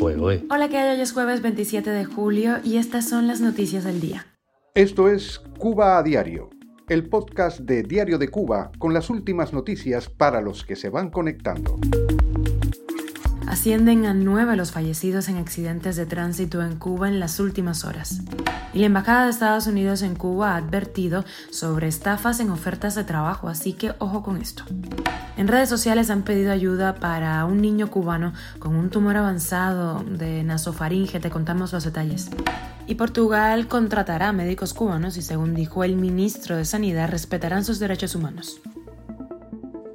Hola, que hoy es jueves 27 de julio y estas son las noticias del día. Esto es Cuba a Diario, el podcast de Diario de Cuba con las últimas noticias para los que se van conectando. Ascienden a nueve los fallecidos en accidentes de tránsito en Cuba en las últimas horas. Y la Embajada de Estados Unidos en Cuba ha advertido sobre estafas en ofertas de trabajo, así que ojo con esto. En redes sociales han pedido ayuda para un niño cubano con un tumor avanzado de nasofaringe, te contamos los detalles. Y Portugal contratará médicos cubanos y según dijo el ministro de Sanidad respetarán sus derechos humanos.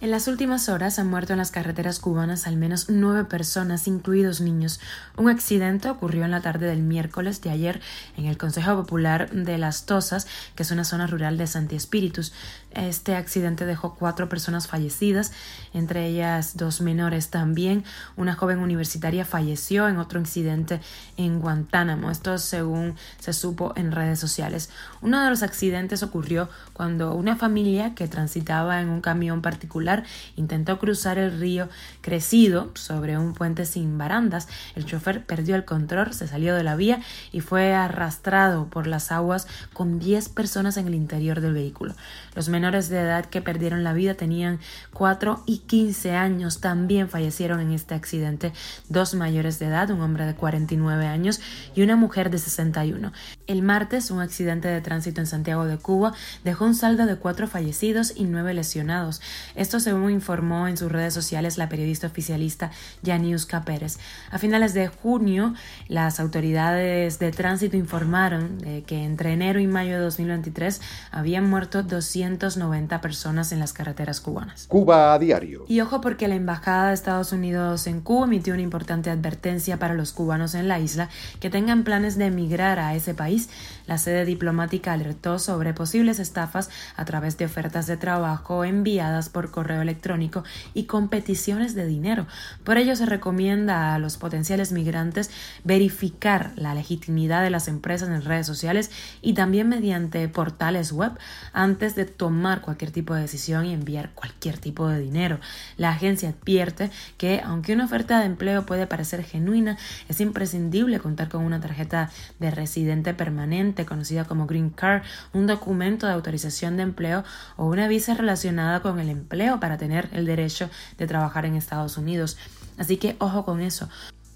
En las últimas horas han muerto en las carreteras cubanas al menos nueve personas, incluidos niños. Un accidente ocurrió en la tarde del miércoles de ayer en el Consejo Popular de Las Tosas, que es una zona rural de Santi Espíritus. Este accidente dejó cuatro personas fallecidas, entre ellas dos menores también. Una joven universitaria falleció en otro incidente en Guantánamo. Esto según se supo en redes sociales. Uno de los accidentes ocurrió cuando una familia que transitaba en un camión particular intentó cruzar el río crecido sobre un puente sin barandas. El chofer perdió el control, se salió de la vía y fue arrastrado por las aguas con 10 personas en el interior del vehículo. Los menores de edad que perdieron la vida tenían 4 y 15 años. También fallecieron en este accidente dos mayores de edad, un hombre de 49 años y una mujer de 61. El martes, un accidente de tránsito en Santiago de Cuba dejó un saldo de cuatro fallecidos y nueve lesionados. Esto según informó en sus redes sociales la periodista oficialista Yaniuska Pérez. A finales de junio, las autoridades de tránsito informaron de que entre enero y mayo de 2023 habían muerto 290 personas en las carreteras cubanas. Cuba a diario. Y ojo porque la Embajada de Estados Unidos en Cuba emitió una importante advertencia para los cubanos en la isla que tengan planes de emigrar a ese país. La sede diplomática alertó sobre posibles estafas a través de ofertas de trabajo enviadas por correo electrónico y competiciones de dinero. Por ello se recomienda a los potenciales migrantes verificar la legitimidad de las empresas en redes sociales y también mediante portales web antes de tomar cualquier tipo de decisión y enviar cualquier tipo de dinero. La agencia advierte que aunque una oferta de empleo puede parecer genuina, es imprescindible contar con una tarjeta de residente permanente conocida como Green Card, un documento de autorización de empleo o una visa relacionada con el empleo para tener el derecho de trabajar en Estados Unidos. Así que ojo con eso.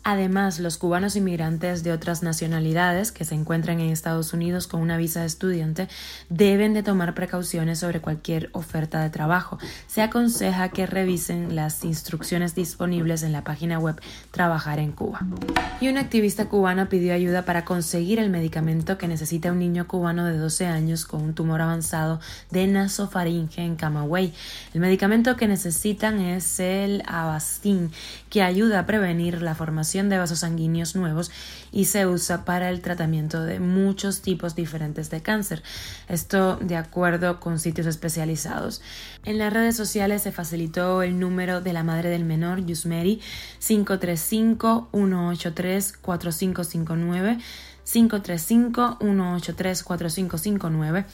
Además, los cubanos inmigrantes de otras nacionalidades que se encuentran en Estados Unidos con una visa de estudiante deben de tomar precauciones sobre cualquier oferta de trabajo. Se aconseja que revisen las instrucciones disponibles en la página web Trabajar en Cuba. Y una activista cubana pidió ayuda para conseguir el medicamento que necesita un niño cubano de 12 años con un tumor avanzado de nasofaringe en Camagüey. El medicamento que necesitan es el Avastin, que ayuda a prevenir la formación de vasos sanguíneos nuevos y se usa para el tratamiento de muchos tipos diferentes de cáncer. Esto de acuerdo con sitios especializados. En las redes sociales se facilitó el número de la madre del menor, Yusmeri, 535-183-4559. 535-183-4559.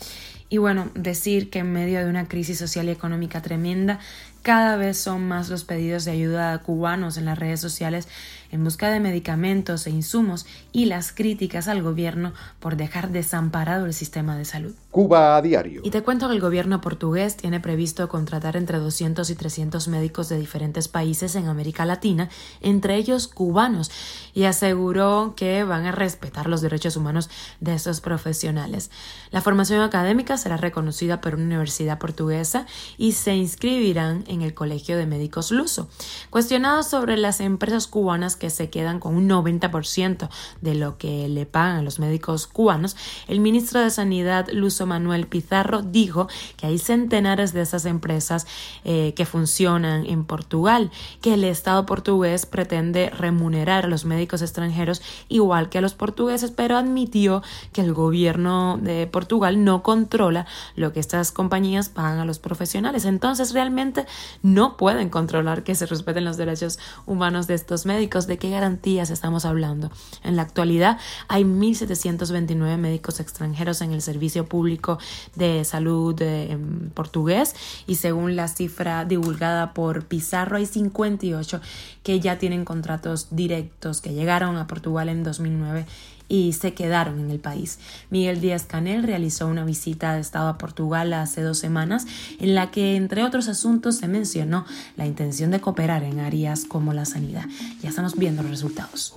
Y bueno, decir que en medio de una crisis social y económica tremenda, cada vez son más los pedidos de ayuda a cubanos en las redes sociales en busca de medicamentos e insumos y las críticas al gobierno por dejar desamparado el sistema de salud. Cuba a diario. Y te cuento que el gobierno portugués tiene previsto contratar entre 200 y 300 médicos de diferentes países en América Latina, entre ellos cubanos, y aseguró que van a respetar los derechos humanos de estos profesionales. La formación académica será reconocida por una universidad portuguesa y se inscribirán en el Colegio de Médicos Luso. Cuestionado sobre las empresas cubanas que se quedan con un 90% de lo que le pagan los médicos cubanos, el ministro de Sanidad Luso Manuel Pizarro dijo que hay centenares de esas empresas eh, que funcionan en Portugal, que el Estado portugués pretende remunerar a los médicos extranjeros igual que a los portugueses, pero admitió que el gobierno de Portugal no controla lo que estas compañías pagan a los profesionales. Entonces, realmente no pueden controlar que se respeten los derechos humanos de estos médicos. ¿De qué garantías estamos hablando? En la actualidad hay 1.729 médicos extranjeros en el servicio público de salud eh, portugués y según la cifra divulgada por Pizarro hay 58 que ya tienen contratos directos que llegaron a Portugal en 2009 y se quedaron en el país. Miguel Díaz Canel realizó una visita de Estado a Portugal hace dos semanas en la que, entre otros asuntos, se mencionó la intención de cooperar en áreas como la sanidad. Ya estamos viendo los resultados.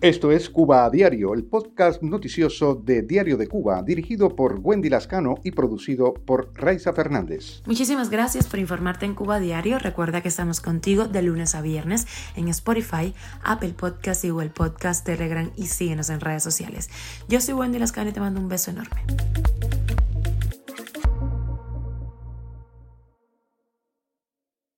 Esto es Cuba a Diario, el podcast noticioso de Diario de Cuba, dirigido por Wendy Lascano y producido por Raiza Fernández. Muchísimas gracias por informarte en Cuba a Diario. Recuerda que estamos contigo de lunes a viernes en Spotify, Apple Podcast y Google Podcast, Telegram y síguenos en sociales. Yo soy Wendy Lascano y te mando un beso enorme.